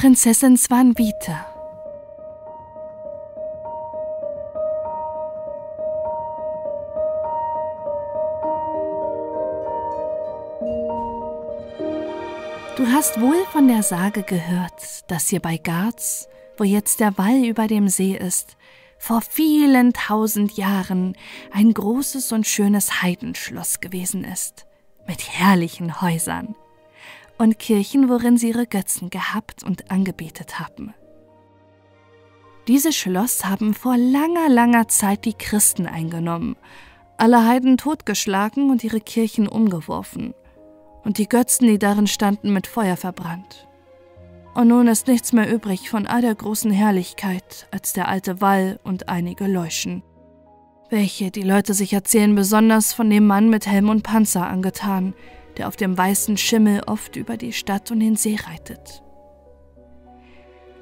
Prinzessin Swanvita. Du hast wohl von der Sage gehört, dass hier bei Garz, wo jetzt der Wall über dem See ist, vor vielen tausend Jahren ein großes und schönes Heidenschloss gewesen ist, mit herrlichen Häusern und Kirchen, worin sie ihre Götzen gehabt und angebetet haben. Dieses Schloss haben vor langer, langer Zeit die Christen eingenommen, alle Heiden totgeschlagen und ihre Kirchen umgeworfen und die Götzen, die darin standen, mit Feuer verbrannt. Und nun ist nichts mehr übrig von all der großen Herrlichkeit als der alte Wall und einige Leuschen, welche die Leute sich erzählen, besonders von dem Mann mit Helm und Panzer angetan, der auf dem weißen Schimmel oft über die Stadt und den See reitet.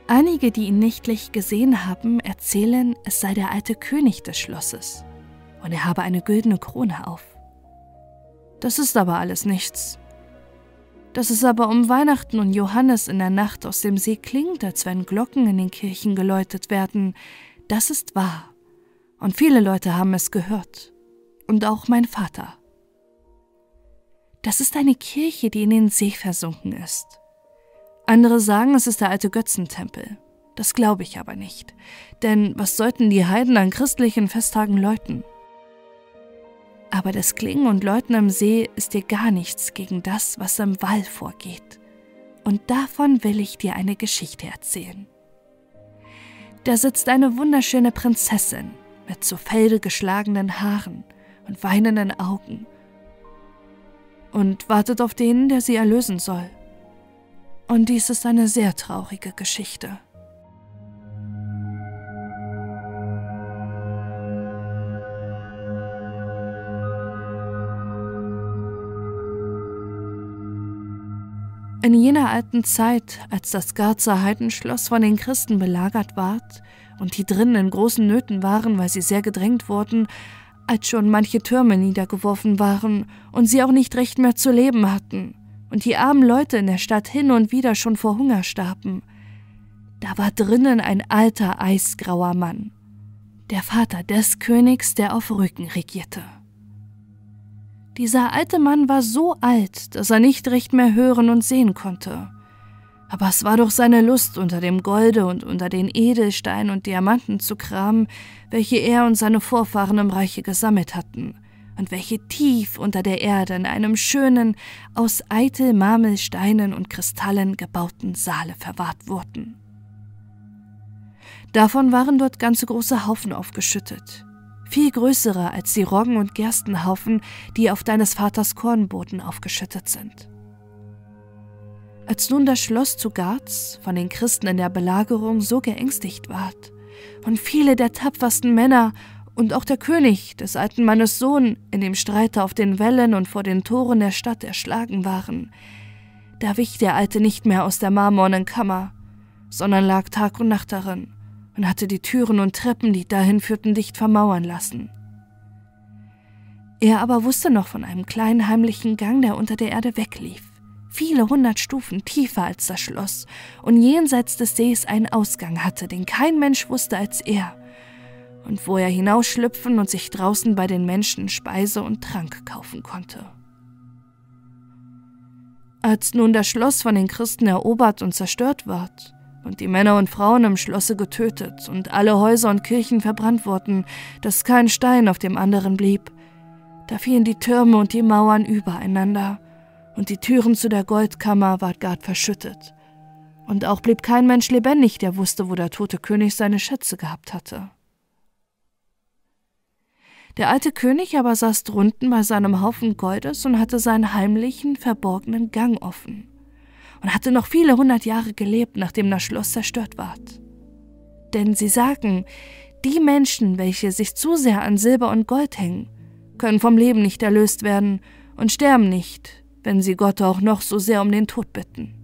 Einige, die ihn nächtlich gesehen haben, erzählen, es sei der alte König des Schlosses und er habe eine güldene Krone auf. Das ist aber alles nichts. Dass es aber um Weihnachten und Johannes in der Nacht aus dem See klingt, als wenn Glocken in den Kirchen geläutet werden, das ist wahr. Und viele Leute haben es gehört. Und auch mein Vater. Das ist eine Kirche, die in den See versunken ist. Andere sagen, es ist der alte Götzentempel. Das glaube ich aber nicht. Denn was sollten die Heiden an christlichen Festtagen läuten? aber das Klingen und Läuten am See ist dir gar nichts gegen das, was im Wall vorgeht. Und davon will ich dir eine Geschichte erzählen. Da sitzt eine wunderschöne Prinzessin mit zu Felde geschlagenen Haaren und weinenden Augen und wartet auf den, der sie erlösen soll. Und dies ist eine sehr traurige Geschichte. In jener alten Zeit, als das Garzer Heidenschloss von den Christen belagert ward und die drinnen in großen Nöten waren, weil sie sehr gedrängt wurden, als schon manche Türme niedergeworfen waren und sie auch nicht recht mehr zu leben hatten und die armen Leute in der Stadt hin und wieder schon vor Hunger starben, da war drinnen ein alter eisgrauer Mann, der Vater des Königs, der auf Rücken regierte. Dieser alte Mann war so alt, dass er nicht recht mehr hören und sehen konnte. Aber es war doch seine Lust, unter dem Golde und unter den Edelsteinen und Diamanten zu kramen, welche er und seine Vorfahren im Reiche gesammelt hatten, und welche tief unter der Erde in einem schönen, aus Eitel, Marmelsteinen und Kristallen gebauten Saale verwahrt wurden. Davon waren dort ganze große Haufen aufgeschüttet, viel größere als die Roggen- und Gerstenhaufen, die auf deines Vaters Kornboden aufgeschüttet sind. Als nun das Schloss zu Garz von den Christen in der Belagerung so geängstigt ward und viele der tapfersten Männer und auch der König des alten Mannes Sohn in dem Streite auf den Wällen und vor den Toren der Stadt erschlagen waren, da wich der Alte nicht mehr aus der marmornen Kammer, sondern lag Tag und Nacht darin und hatte die Türen und Treppen, die dahin führten, dicht vermauern lassen. Er aber wusste noch von einem kleinen heimlichen Gang, der unter der Erde weglief, viele hundert Stufen tiefer als das Schloss und jenseits des Sees einen Ausgang hatte, den kein Mensch wusste als er, und wo er hinausschlüpfen und sich draußen bei den Menschen Speise und Trank kaufen konnte. Als nun das Schloss von den Christen erobert und zerstört ward, und die Männer und Frauen im Schlosse getötet und alle Häuser und Kirchen verbrannt wurden, dass kein Stein auf dem anderen blieb. Da fielen die Türme und die Mauern übereinander, und die Türen zu der Goldkammer ward gar verschüttet. Und auch blieb kein Mensch lebendig, der wusste, wo der tote König seine Schätze gehabt hatte. Der alte König aber saß drunten bei seinem Haufen Goldes und hatte seinen heimlichen, verborgenen Gang offen und hatte noch viele hundert Jahre gelebt, nachdem das Schloss zerstört ward. Denn sie sagen, die Menschen, welche sich zu sehr an Silber und Gold hängen, können vom Leben nicht erlöst werden und sterben nicht, wenn sie Gott auch noch so sehr um den Tod bitten.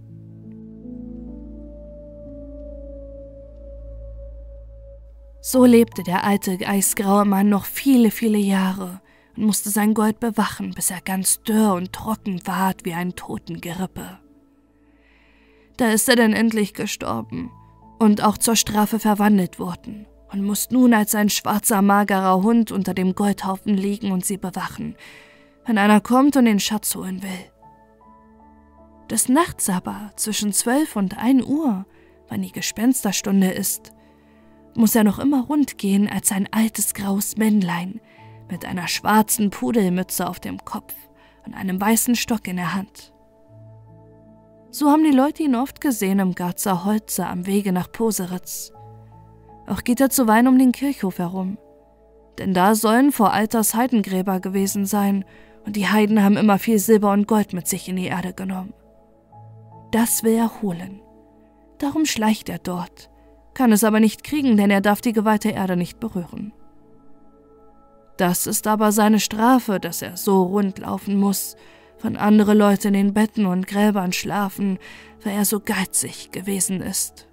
So lebte der alte eisgraue Mann noch viele, viele Jahre und musste sein Gold bewachen, bis er ganz dürr und trocken ward wie ein Totengerippe. Da ist er denn endlich gestorben und auch zur Strafe verwandelt worden und muss nun als ein schwarzer, magerer Hund unter dem Goldhaufen liegen und sie bewachen, wenn einer kommt und den Schatz holen will. Des Nachts aber, zwischen zwölf und ein Uhr, wann die Gespensterstunde ist, muss er noch immer rund gehen als ein altes graues Männlein mit einer schwarzen Pudelmütze auf dem Kopf und einem weißen Stock in der Hand. So haben die Leute ihn oft gesehen im Garzer Holze am Wege nach Poseritz. Auch geht er zuweilen um den Kirchhof herum. Denn da sollen vor Alters Heidengräber gewesen sein, und die Heiden haben immer viel Silber und Gold mit sich in die Erde genommen. Das will er holen. Darum schleicht er dort, kann es aber nicht kriegen, denn er darf die geweihte Erde nicht berühren. Das ist aber seine Strafe, dass er so rund laufen muss, wenn andere Leute in den Betten und Gräbern schlafen, weil er so geizig gewesen ist.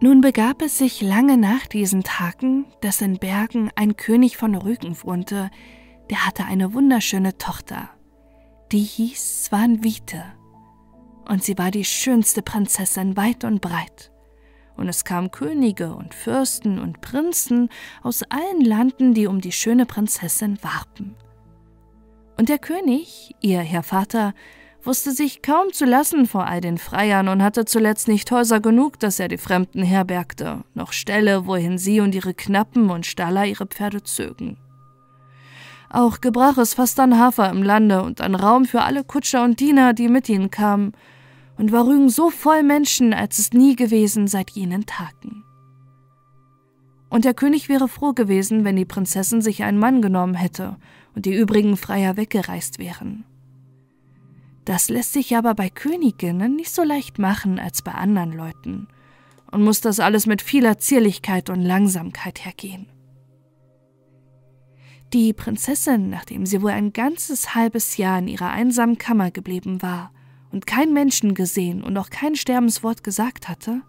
Nun begab es sich lange nach diesen Tagen, dass in Bergen ein König von Rügen wohnte, der hatte eine wunderschöne Tochter, die hieß Swanvite, und sie war die schönste Prinzessin weit und breit. Und es kamen Könige und Fürsten und Prinzen aus allen Landen, die um die schöne Prinzessin warben. Und der König, ihr Herr Vater, wusste sich kaum zu lassen vor all den Freiern und hatte zuletzt nicht Häuser genug, dass er die Fremden herbergte, noch Ställe, wohin sie und ihre Knappen und Staller ihre Pferde zögen. Auch gebrach es fast an Hafer im Lande und an Raum für alle Kutscher und Diener, die mit ihnen kamen, und war Rügen so voll Menschen, als es nie gewesen seit jenen Tagen. Und der König wäre froh gewesen, wenn die Prinzessin sich einen Mann genommen hätte und die übrigen Freier weggereist wären. Das lässt sich aber bei Königinnen nicht so leicht machen als bei anderen Leuten und muss das alles mit vieler Zierlichkeit und Langsamkeit hergehen. Die Prinzessin, nachdem sie wohl ein ganzes halbes Jahr in ihrer einsamen Kammer geblieben war und kein Menschen gesehen und auch kein Sterbenswort gesagt hatte,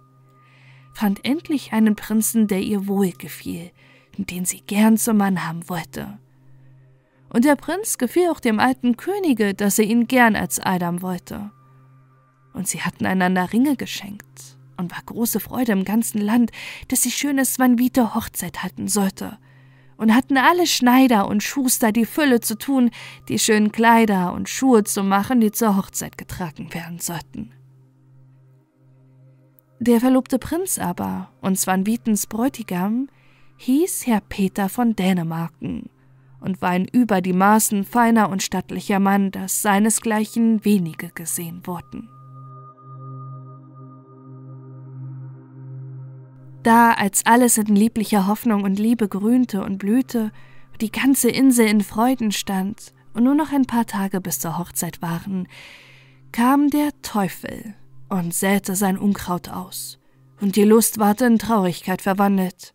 fand endlich einen Prinzen, der ihr wohlgefiel und den sie gern zum Mann haben wollte und der Prinz gefiel auch dem alten Könige, dass er ihn gern als Eidam wollte. Und sie hatten einander Ringe geschenkt, und war große Freude im ganzen Land, dass sie schöne Svanvite Hochzeit halten sollte, und hatten alle Schneider und Schuster die Fülle zu tun, die schönen Kleider und Schuhe zu machen, die zur Hochzeit getragen werden sollten. Der verlobte Prinz aber und Svanvitens Bräutigam hieß Herr Peter von Dänemarken und war ein über die Maßen feiner und stattlicher Mann, dass seinesgleichen wenige gesehen wurden. Da, als alles in lieblicher Hoffnung und Liebe grünte und blühte, die ganze Insel in Freuden stand und nur noch ein paar Tage bis zur Hochzeit waren, kam der Teufel und säte sein Unkraut aus, und die Lust ward in Traurigkeit verwandelt.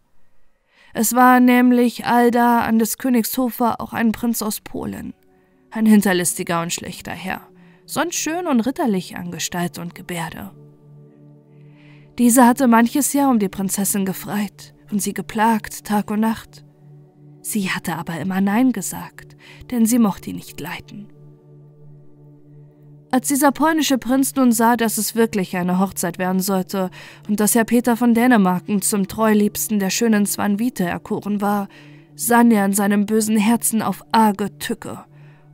Es war nämlich allda an des Königs Hofer auch ein Prinz aus Polen, ein hinterlistiger und schlechter Herr, sonst schön und ritterlich an Gestalt und Gebärde. Dieser hatte manches Jahr um die Prinzessin gefreit und sie geplagt Tag und Nacht. Sie hatte aber immer Nein gesagt, denn sie mochte ihn nicht leiden. Als dieser polnische Prinz nun sah, dass es wirklich eine Hochzeit werden sollte und dass Herr Peter von Dänemarken zum Treuliebsten der schönen Swanvite erkoren war, sann er in seinem bösen Herzen auf arge Tücke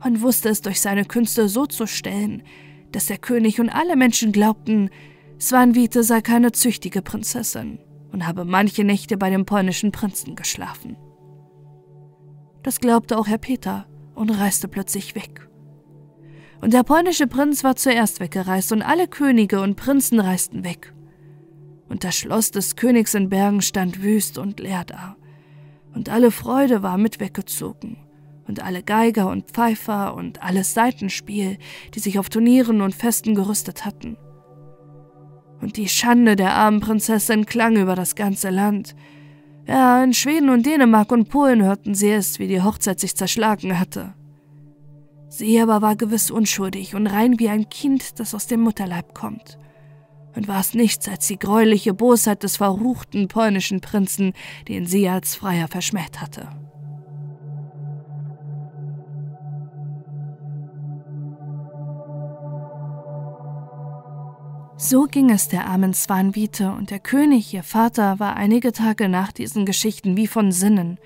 und wusste es durch seine Künste so zu stellen, dass der König und alle Menschen glaubten, Swanvite sei keine züchtige Prinzessin und habe manche Nächte bei dem polnischen Prinzen geschlafen. Das glaubte auch Herr Peter und reiste plötzlich weg. Und der polnische Prinz war zuerst weggereist und alle Könige und Prinzen reisten weg. Und das Schloss des Königs in Bergen stand wüst und leer da. Und alle Freude war mit weggezogen. Und alle Geiger und Pfeifer und alles Seitenspiel, die sich auf Turnieren und Festen gerüstet hatten. Und die Schande der armen Prinzessin klang über das ganze Land. Ja, in Schweden und Dänemark und Polen hörten sie es, wie die Hochzeit sich zerschlagen hatte. Sie aber war gewiss unschuldig und rein wie ein Kind, das aus dem Mutterleib kommt. Und war es nichts als die greuliche Bosheit des verruchten polnischen Prinzen, den sie als Freier verschmäht hatte. So ging es der armen Swanvite, und der König, ihr Vater, war einige Tage nach diesen Geschichten wie von Sinnen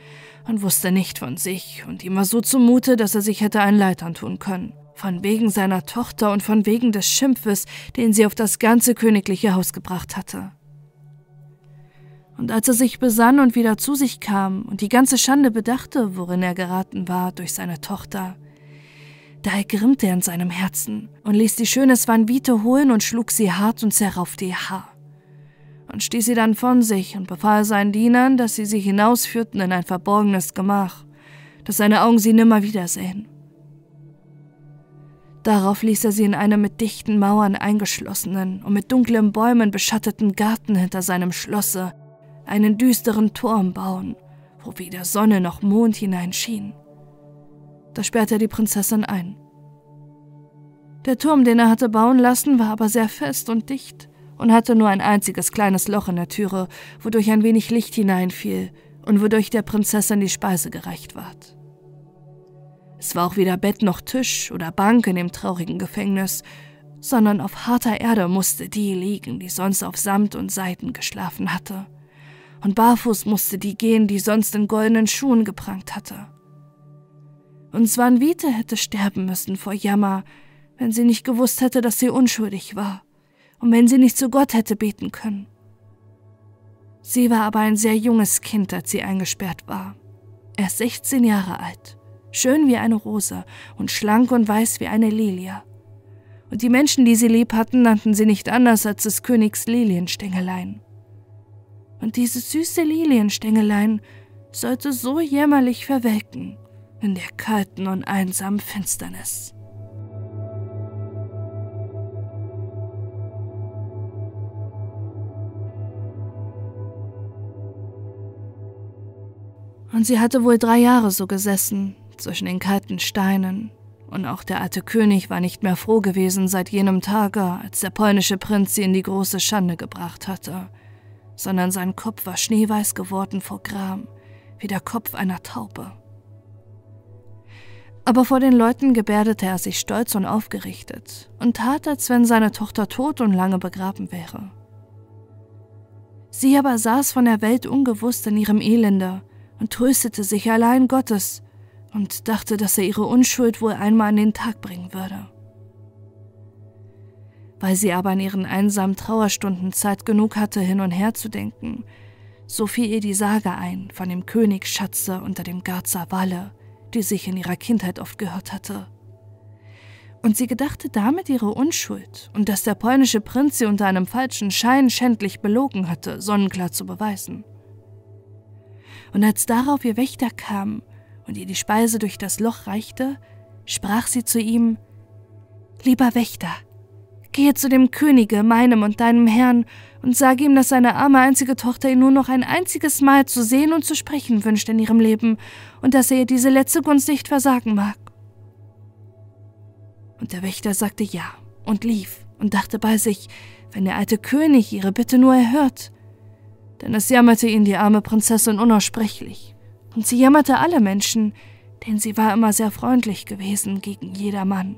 und wusste nicht von sich, und ihm war so zumute, dass er sich hätte ein Leid antun können. Von wegen seiner Tochter und von wegen des Schimpfes, den sie auf das ganze königliche Haus gebracht hatte. Und als er sich besann und wieder zu sich kam und die ganze Schande bedachte, worin er geraten war durch seine Tochter, da ergrimmte er in seinem Herzen und ließ die schöne Swanvite holen und schlug sie hart und zerraufte ihr Haar. Und stieß sie dann von sich und befahl seinen Dienern, dass sie sie hinausführten in ein verborgenes Gemach, dass seine Augen sie nimmer wiedersehen. Darauf ließ er sie in einem mit dichten Mauern eingeschlossenen und mit dunklen Bäumen beschatteten Garten hinter seinem Schlosse einen düsteren Turm bauen, wo weder Sonne noch Mond hineinschien. Da sperrte er die Prinzessin ein. Der Turm, den er hatte bauen lassen, war aber sehr fest und dicht und hatte nur ein einziges kleines Loch in der Türe, wodurch ein wenig Licht hineinfiel und wodurch der Prinzessin die Speise gereicht ward. Es war auch weder Bett noch Tisch oder Bank in dem traurigen Gefängnis, sondern auf harter Erde musste die liegen, die sonst auf Samt und Seiten geschlafen hatte. Und barfuß musste die gehen, die sonst in goldenen Schuhen geprangt hatte und Svanvite hätte sterben müssen vor Jammer, wenn sie nicht gewusst hätte, dass sie unschuldig war und wenn sie nicht zu Gott hätte beten können. Sie war aber ein sehr junges Kind, als sie eingesperrt war. Erst 16 Jahre alt, schön wie eine Rose und schlank und weiß wie eine Lilie. Und die Menschen, die sie lieb hatten, nannten sie nicht anders als des Königs Lilienstängelein. Und dieses süße Lilienstängelein sollte so jämmerlich verwelken, in der kalten und einsamen Finsternis. Und sie hatte wohl drei Jahre so gesessen, zwischen den kalten Steinen, und auch der alte König war nicht mehr froh gewesen seit jenem Tage, als der polnische Prinz sie in die große Schande gebracht hatte, sondern sein Kopf war schneeweiß geworden vor Gram, wie der Kopf einer Taube. Aber vor den Leuten gebärdete er sich stolz und aufgerichtet und tat, als wenn seine Tochter tot und lange begraben wäre. Sie aber saß von der Welt ungewusst in ihrem Elende und tröstete sich allein Gottes und dachte, dass er ihre Unschuld wohl einmal an den Tag bringen würde. Weil sie aber in ihren einsamen Trauerstunden Zeit genug hatte, hin und her zu denken, so fiel ihr die Sage ein von dem Königsschatze unter dem Garzer Walle, die sich in ihrer Kindheit oft gehört hatte. Und sie gedachte damit ihre Unschuld und dass der polnische Prinz sie unter einem falschen Schein schändlich belogen hatte, sonnenklar zu beweisen. Und als darauf ihr Wächter kam und ihr die Speise durch das Loch reichte, sprach sie zu ihm Lieber Wächter, gehe zu dem Könige, meinem und deinem Herrn, und sage ihm, dass seine arme einzige Tochter ihn nur noch ein einziges Mal zu sehen und zu sprechen wünscht in ihrem Leben und dass er ihr diese letzte Gunst nicht versagen mag. Und der Wächter sagte ja und lief und dachte bei sich, wenn der alte König ihre Bitte nur erhört. Denn es jammerte ihn die arme Prinzessin unaussprechlich. Und sie jammerte alle Menschen, denn sie war immer sehr freundlich gewesen gegen jedermann.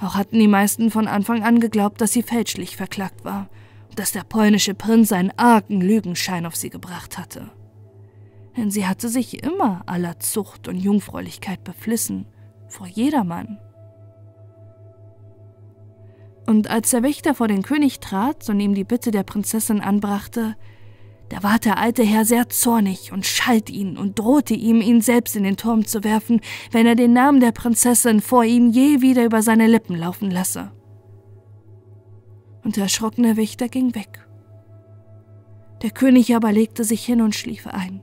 Auch hatten die meisten von Anfang an geglaubt, dass sie fälschlich verklagt war dass der polnische Prinz einen argen Lügenschein auf sie gebracht hatte. Denn sie hatte sich immer aller Zucht und Jungfräulichkeit beflissen, vor jedermann. Und als der Wächter vor den König trat und ihm die Bitte der Prinzessin anbrachte, da ward der alte Herr sehr zornig und schalt ihn und drohte ihm, ihn selbst in den Turm zu werfen, wenn er den Namen der Prinzessin vor ihm je wieder über seine Lippen laufen lasse und der erschrockene Wächter ging weg. Der König aber legte sich hin und schlief ein.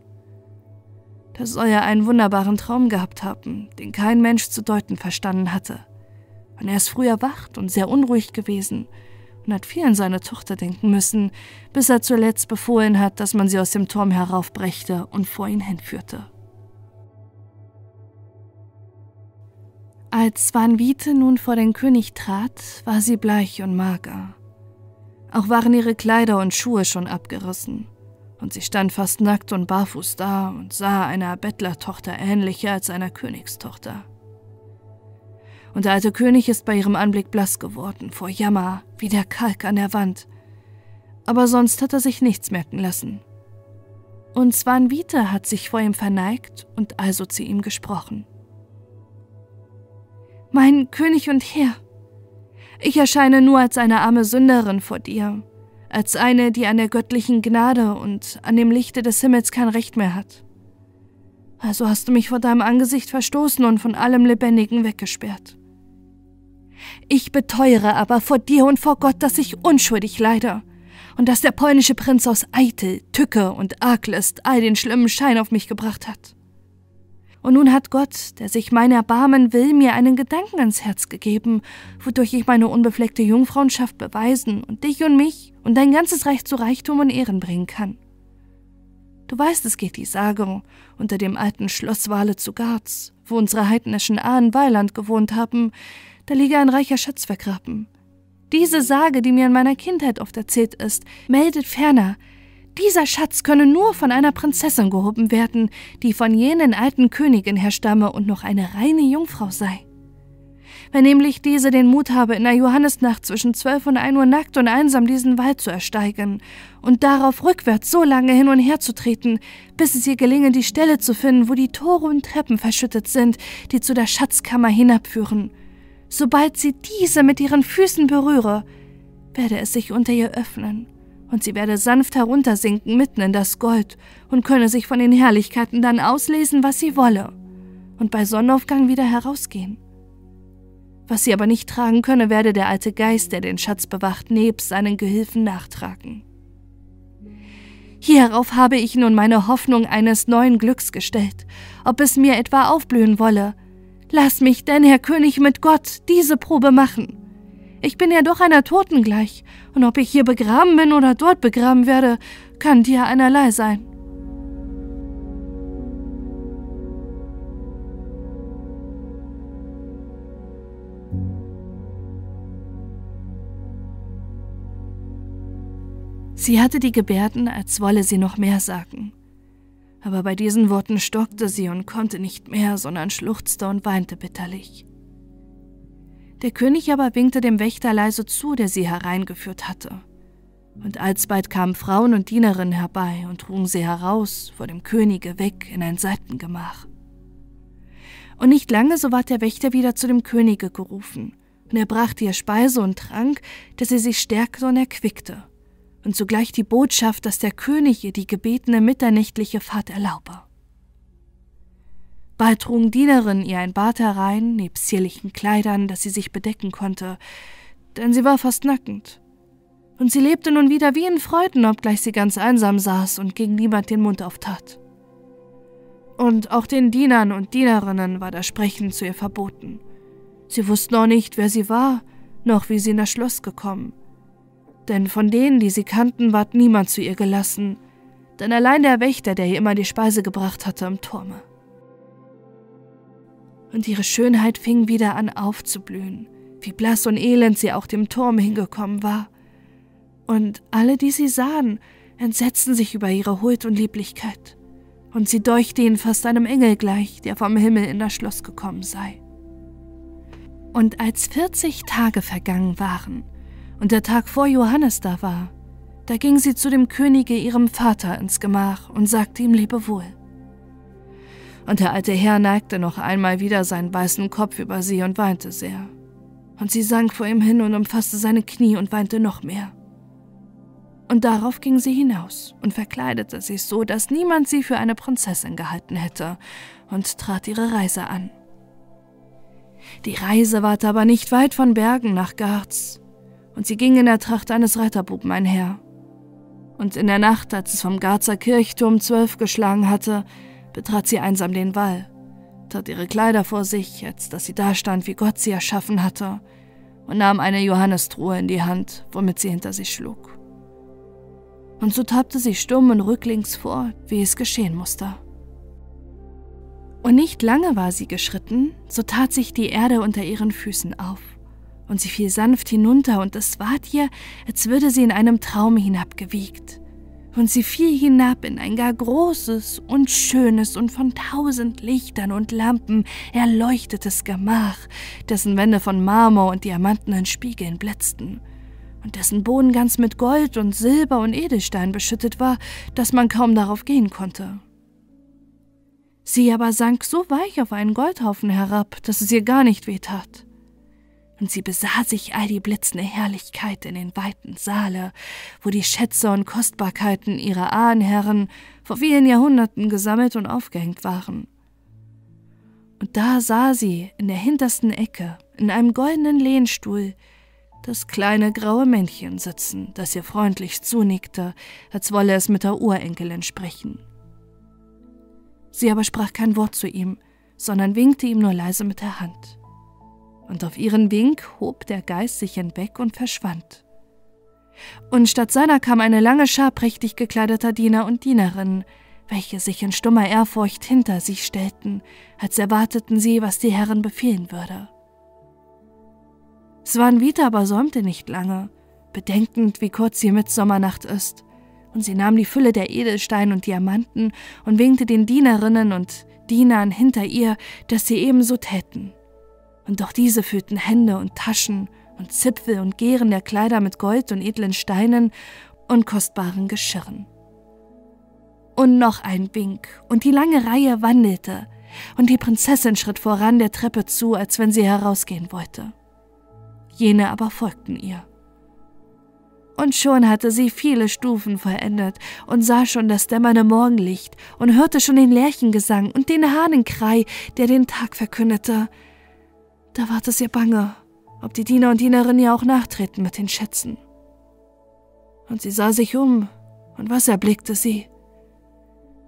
Da soll er einen wunderbaren Traum gehabt haben, den kein Mensch zu deuten verstanden hatte. Und er ist früh erwacht und sehr unruhig gewesen und hat viel an seine Tochter denken müssen, bis er zuletzt befohlen hat, dass man sie aus dem Turm heraufbrächte und vor ihn hinführte. Als Swanvite nun vor den König trat, war sie bleich und mager. Auch waren ihre Kleider und Schuhe schon abgerissen, und sie stand fast nackt und barfuß da und sah einer Bettlertochter ähnlicher als einer Königstochter. Und der alte König ist bei ihrem Anblick blass geworden, vor Jammer, wie der Kalk an der Wand. Aber sonst hat er sich nichts merken lassen. Und Svanvita hat sich vor ihm verneigt und also zu ihm gesprochen. Mein König und Herr, ich erscheine nur als eine arme Sünderin vor dir, als eine, die an der göttlichen Gnade und an dem Lichte des Himmels kein Recht mehr hat. Also hast du mich vor deinem Angesicht verstoßen und von allem Lebendigen weggesperrt. Ich beteuere aber vor dir und vor Gott, dass ich unschuldig leide und dass der polnische Prinz aus Eitel, Tücke und Arglist all den schlimmen Schein auf mich gebracht hat. Und nun hat Gott, der sich mein Erbarmen will, mir einen Gedanken ans Herz gegeben, wodurch ich meine unbefleckte Jungfrauenschaft beweisen und dich und mich und dein ganzes Reich zu Reichtum und Ehren bringen kann. Du weißt, es geht die Sage unter dem alten Schloss Wale zu Garz, wo unsere heidnischen Ahnen Weiland gewohnt haben, da liege ein reicher Schatz vergraben. Diese Sage, die mir in meiner Kindheit oft erzählt ist, meldet ferner, dieser Schatz könne nur von einer Prinzessin gehoben werden, die von jenen alten Königin herstamme und noch eine reine Jungfrau sei. Wenn nämlich diese den Mut habe, in der Johannesnacht zwischen zwölf und ein Uhr nackt und einsam diesen Wald zu ersteigen und darauf rückwärts so lange hin und her zu treten, bis es ihr gelinge, die Stelle zu finden, wo die Tore und Treppen verschüttet sind, die zu der Schatzkammer hinabführen, Sobald sie diese mit ihren Füßen berühre, werde es sich unter ihr öffnen, und sie werde sanft heruntersinken mitten in das Gold und könne sich von den Herrlichkeiten dann auslesen, was sie wolle, und bei Sonnenaufgang wieder herausgehen. Was sie aber nicht tragen könne, werde der alte Geist, der den Schatz bewacht, nebst seinen Gehilfen nachtragen. Hierauf habe ich nun meine Hoffnung eines neuen Glücks gestellt, ob es mir etwa aufblühen wolle, Lass mich denn, Herr König, mit Gott diese Probe machen. Ich bin ja doch einer Toten gleich, und ob ich hier begraben bin oder dort begraben werde, kann dir einerlei sein. Sie hatte die Gebärden, als wolle sie noch mehr sagen aber bei diesen Worten stockte sie und konnte nicht mehr, sondern schluchzte und weinte bitterlich. Der König aber winkte dem Wächter leise zu, der sie hereingeführt hatte. Und alsbald kamen Frauen und Dienerinnen herbei und trugen sie heraus, vor dem Könige weg, in ein Seitengemach. Und nicht lange, so ward der Wächter wieder zu dem Könige gerufen, und er brachte ihr Speise und Trank, dass sie sich stärkte und erquickte und zugleich die Botschaft, dass der König ihr die gebetene mitternächtliche Fahrt erlaube. Bald trugen Dienerinnen ihr ein Bad herein, nebst zierlichen Kleidern, dass sie sich bedecken konnte, denn sie war fast nackend. Und sie lebte nun wieder wie in Freuden, obgleich sie ganz einsam saß und gegen niemand den Mund auftat. Und auch den Dienern und Dienerinnen war das Sprechen zu ihr verboten. Sie wussten auch nicht, wer sie war, noch wie sie in das Schloss gekommen denn von denen, die sie kannten, ward niemand zu ihr gelassen, denn allein der Wächter, der ihr immer die Speise gebracht hatte, im Turme. Und ihre Schönheit fing wieder an aufzublühen, wie blass und elend sie auch dem Turm hingekommen war. Und alle, die sie sahen, entsetzten sich über ihre Huld und Lieblichkeit, und sie deuchte ihnen fast einem Engel gleich, der vom Himmel in das Schloss gekommen sei. Und als vierzig Tage vergangen waren, und der Tag vor Johannes da war, da ging sie zu dem Könige ihrem Vater ins Gemach und sagte ihm Lebewohl. Und der alte Herr neigte noch einmal wieder seinen weißen Kopf über sie und weinte sehr. Und sie sank vor ihm hin und umfasste seine Knie und weinte noch mehr. Und darauf ging sie hinaus und verkleidete sich so, dass niemand sie für eine Prinzessin gehalten hätte, und trat ihre Reise an. Die Reise ward aber nicht weit von Bergen nach Garz, und sie ging in der Tracht eines Reiterbuben einher. Und in der Nacht, als es vom Garzer Kirchturm zwölf geschlagen hatte, betrat sie einsam den Wall, tat ihre Kleider vor sich, als dass sie dastand, wie Gott sie erschaffen hatte, und nahm eine Johannestruhe in die Hand, womit sie hinter sich schlug. Und so tappte sie stumm und rücklings vor, wie es geschehen musste. Und nicht lange war sie geschritten, so tat sich die Erde unter ihren Füßen auf und sie fiel sanft hinunter, und es ward ihr, als würde sie in einem Traum hinabgewiegt. und sie fiel hinab in ein gar großes und schönes und von tausend Lichtern und Lampen erleuchtetes Gemach, dessen Wände von Marmor und diamantenen Spiegeln blitzten und dessen Boden ganz mit Gold und Silber und Edelstein beschüttet war, dass man kaum darauf gehen konnte. Sie aber sank so weich auf einen Goldhaufen herab, dass es ihr gar nicht weh tat. Und sie besah sich all die blitzende Herrlichkeit in den weiten Saale, wo die Schätze und Kostbarkeiten ihrer Ahnherren vor vielen Jahrhunderten gesammelt und aufgehängt waren. Und da sah sie in der hintersten Ecke, in einem goldenen Lehnstuhl, das kleine graue Männchen sitzen, das ihr freundlich zunickte, als wolle es mit der Urenkelin sprechen. Sie aber sprach kein Wort zu ihm, sondern winkte ihm nur leise mit der Hand. Und auf ihren Wink hob der Geist sich hinweg und verschwand. Und statt seiner kam eine lange Schar prächtig gekleideter Diener und Dienerinnen, welche sich in stummer Ehrfurcht hinter sie stellten, als erwarteten sie, was die Herren befehlen würde. Svanvita aber säumte nicht lange, bedenkend, wie kurz die Mitsommernacht ist und sie nahm die Fülle der Edelsteine und Diamanten und winkte den Dienerinnen und Dienern hinter ihr, dass sie ebenso täten. Und doch diese füllten Hände und Taschen und Zipfel und Gehren der Kleider mit Gold und edlen Steinen und kostbaren Geschirren. Und noch ein Wink, und die lange Reihe wandelte, und die Prinzessin schritt voran der Treppe zu, als wenn sie herausgehen wollte. Jene aber folgten ihr und schon hatte sie viele Stufen vollendet und sah schon das dämmernde Morgenlicht und hörte schon den Lerchengesang und den Hahnenkrei, der den Tag verkündete. Da ward es ihr bange, ob die Diener und Dienerinnen ihr auch nachtreten mit den Schätzen. Und sie sah sich um, und was erblickte sie?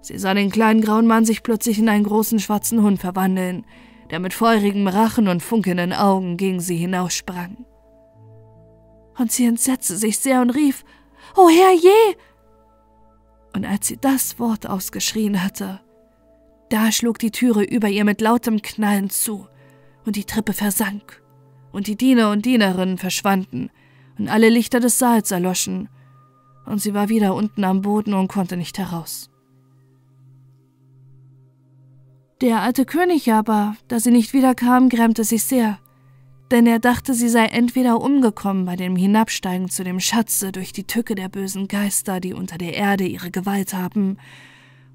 Sie sah den kleinen grauen Mann sich plötzlich in einen großen schwarzen Hund verwandeln, der mit feurigem Rachen und funkelnden Augen gegen sie hinaussprang und sie entsetzte sich sehr und rief, O Herr je! Und als sie das Wort ausgeschrien hatte, da schlug die Türe über ihr mit lautem Knallen zu, und die Treppe versank, und die Diener und Dienerinnen verschwanden, und alle Lichter des Saals erloschen, und sie war wieder unten am Boden und konnte nicht heraus. Der alte König aber, da sie nicht wiederkam, grämte sich sehr, denn er dachte, sie sei entweder umgekommen bei dem Hinabsteigen zu dem Schatze durch die Tücke der bösen Geister, die unter der Erde ihre Gewalt haben,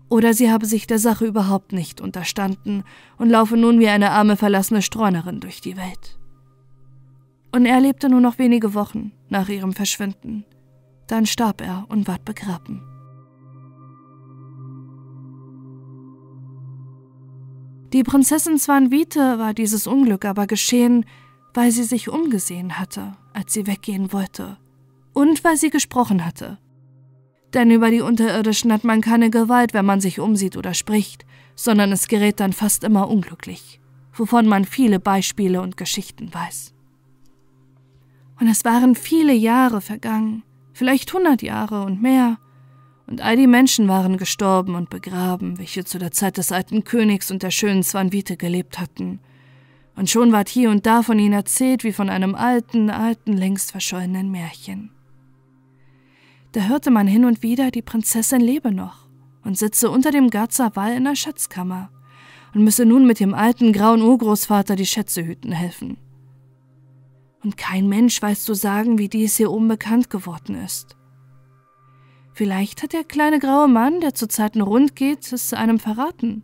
oder sie habe sich der Sache überhaupt nicht unterstanden und laufe nun wie eine arme verlassene Streunerin durch die Welt. Und er lebte nur noch wenige Wochen nach ihrem Verschwinden. Dann starb er und ward begraben. Die Prinzessin Swanvite war dieses Unglück aber geschehen, weil sie sich umgesehen hatte, als sie weggehen wollte, und weil sie gesprochen hatte. Denn über die Unterirdischen hat man keine Gewalt, wenn man sich umsieht oder spricht, sondern es gerät dann fast immer unglücklich, wovon man viele Beispiele und Geschichten weiß. Und es waren viele Jahre vergangen, vielleicht hundert Jahre und mehr, und all die Menschen waren gestorben und begraben, welche zu der Zeit des alten Königs und der schönen Swanvite gelebt hatten, und schon ward hier und da von ihnen erzählt wie von einem alten, alten, längst verschollenen Märchen. Da hörte man hin und wieder, die Prinzessin lebe noch und sitze unter dem Garzer Wall in der Schatzkammer und müsse nun mit dem alten grauen Urgroßvater die Schätze hüten helfen. Und kein Mensch weiß zu sagen, wie dies hier oben bekannt geworden ist. Vielleicht hat der kleine graue Mann, der zu Zeiten rund geht, es einem verraten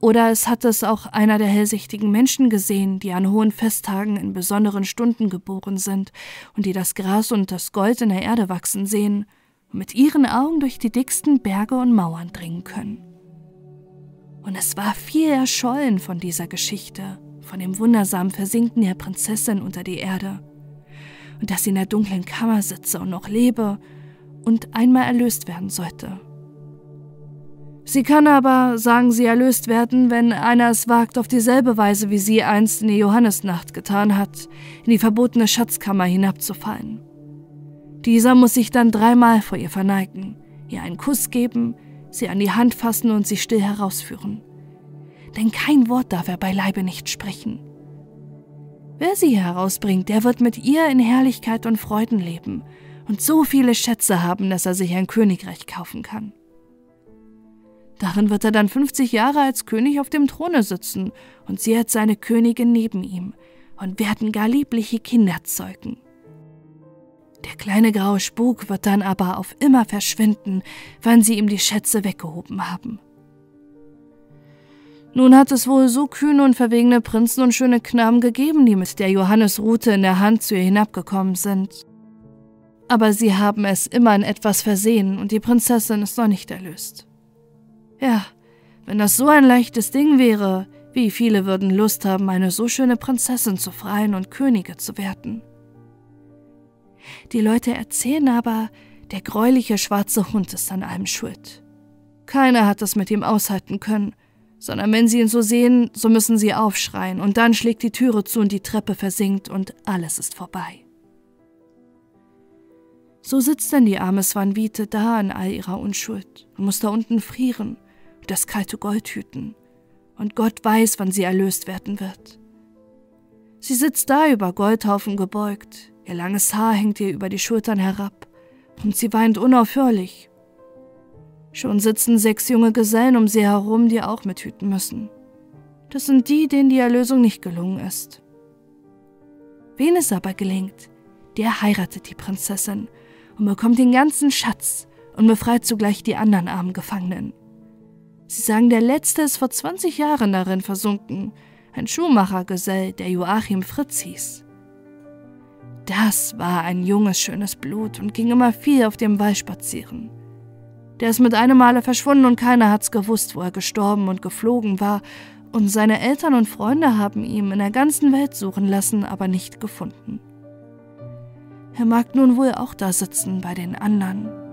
oder es hat es auch einer der hellsichtigen Menschen gesehen, die an hohen Festtagen in besonderen Stunden geboren sind und die das Gras und das Gold in der Erde wachsen sehen und mit ihren Augen durch die dicksten Berge und Mauern dringen können. Und es war viel erschollen von dieser Geschichte, von dem wundersamen Versinken der Prinzessin unter die Erde, und dass sie in der dunklen Kammer sitze und noch lebe und einmal erlöst werden sollte. Sie kann aber, sagen sie, erlöst werden, wenn einer es wagt, auf dieselbe Weise, wie sie einst in die Johannesnacht getan hat, in die verbotene Schatzkammer hinabzufallen. Dieser muss sich dann dreimal vor ihr verneigen, ihr einen Kuss geben, sie an die Hand fassen und sie still herausführen. Denn kein Wort darf er beileibe nicht sprechen. Wer sie herausbringt, der wird mit ihr in Herrlichkeit und Freuden leben und so viele Schätze haben, dass er sich ein Königreich kaufen kann. Darin wird er dann 50 Jahre als König auf dem Throne sitzen und sie als seine Königin neben ihm und werden gar liebliche Kinder zeugen. Der kleine graue Spuk wird dann aber auf immer verschwinden, wann sie ihm die Schätze weggehoben haben. Nun hat es wohl so kühne und verwegene Prinzen und schöne Knaben gegeben, die mit der Johannesrute in der Hand zu ihr hinabgekommen sind. Aber sie haben es immer in etwas versehen und die Prinzessin ist noch nicht erlöst. Ja, wenn das so ein leichtes Ding wäre, wie viele würden Lust haben, eine so schöne Prinzessin zu freien und Könige zu werden. Die Leute erzählen aber, der gräuliche schwarze Hund ist an allem schuld. Keiner hat es mit ihm aushalten können, sondern wenn sie ihn so sehen, so müssen sie aufschreien, und dann schlägt die Türe zu und die Treppe versinkt und alles ist vorbei. So sitzt denn die arme Swanvite da in all ihrer Unschuld und muss da unten frieren das kalte Gold hüten. Und Gott weiß, wann sie erlöst werden wird. Sie sitzt da über Goldhaufen gebeugt, ihr langes Haar hängt ihr über die Schultern herab und sie weint unaufhörlich Schon sitzen sechs junge Gesellen um sie herum, die auch mithüten müssen. Das sind die, denen die Erlösung nicht gelungen ist. Wen es aber gelingt, der heiratet die Prinzessin und bekommt den ganzen Schatz und befreit zugleich die anderen armen Gefangenen. Sie sagen, der letzte ist vor 20 Jahren darin versunken, ein Schuhmachergesell, der Joachim Fritz hieß. Das war ein junges, schönes Blut und ging immer viel auf dem Wall spazieren. Der ist mit einem Male verschwunden und keiner hat's gewusst, wo er gestorben und geflogen war. Und seine Eltern und Freunde haben ihn in der ganzen Welt suchen lassen, aber nicht gefunden. Er mag nun wohl auch da sitzen bei den anderen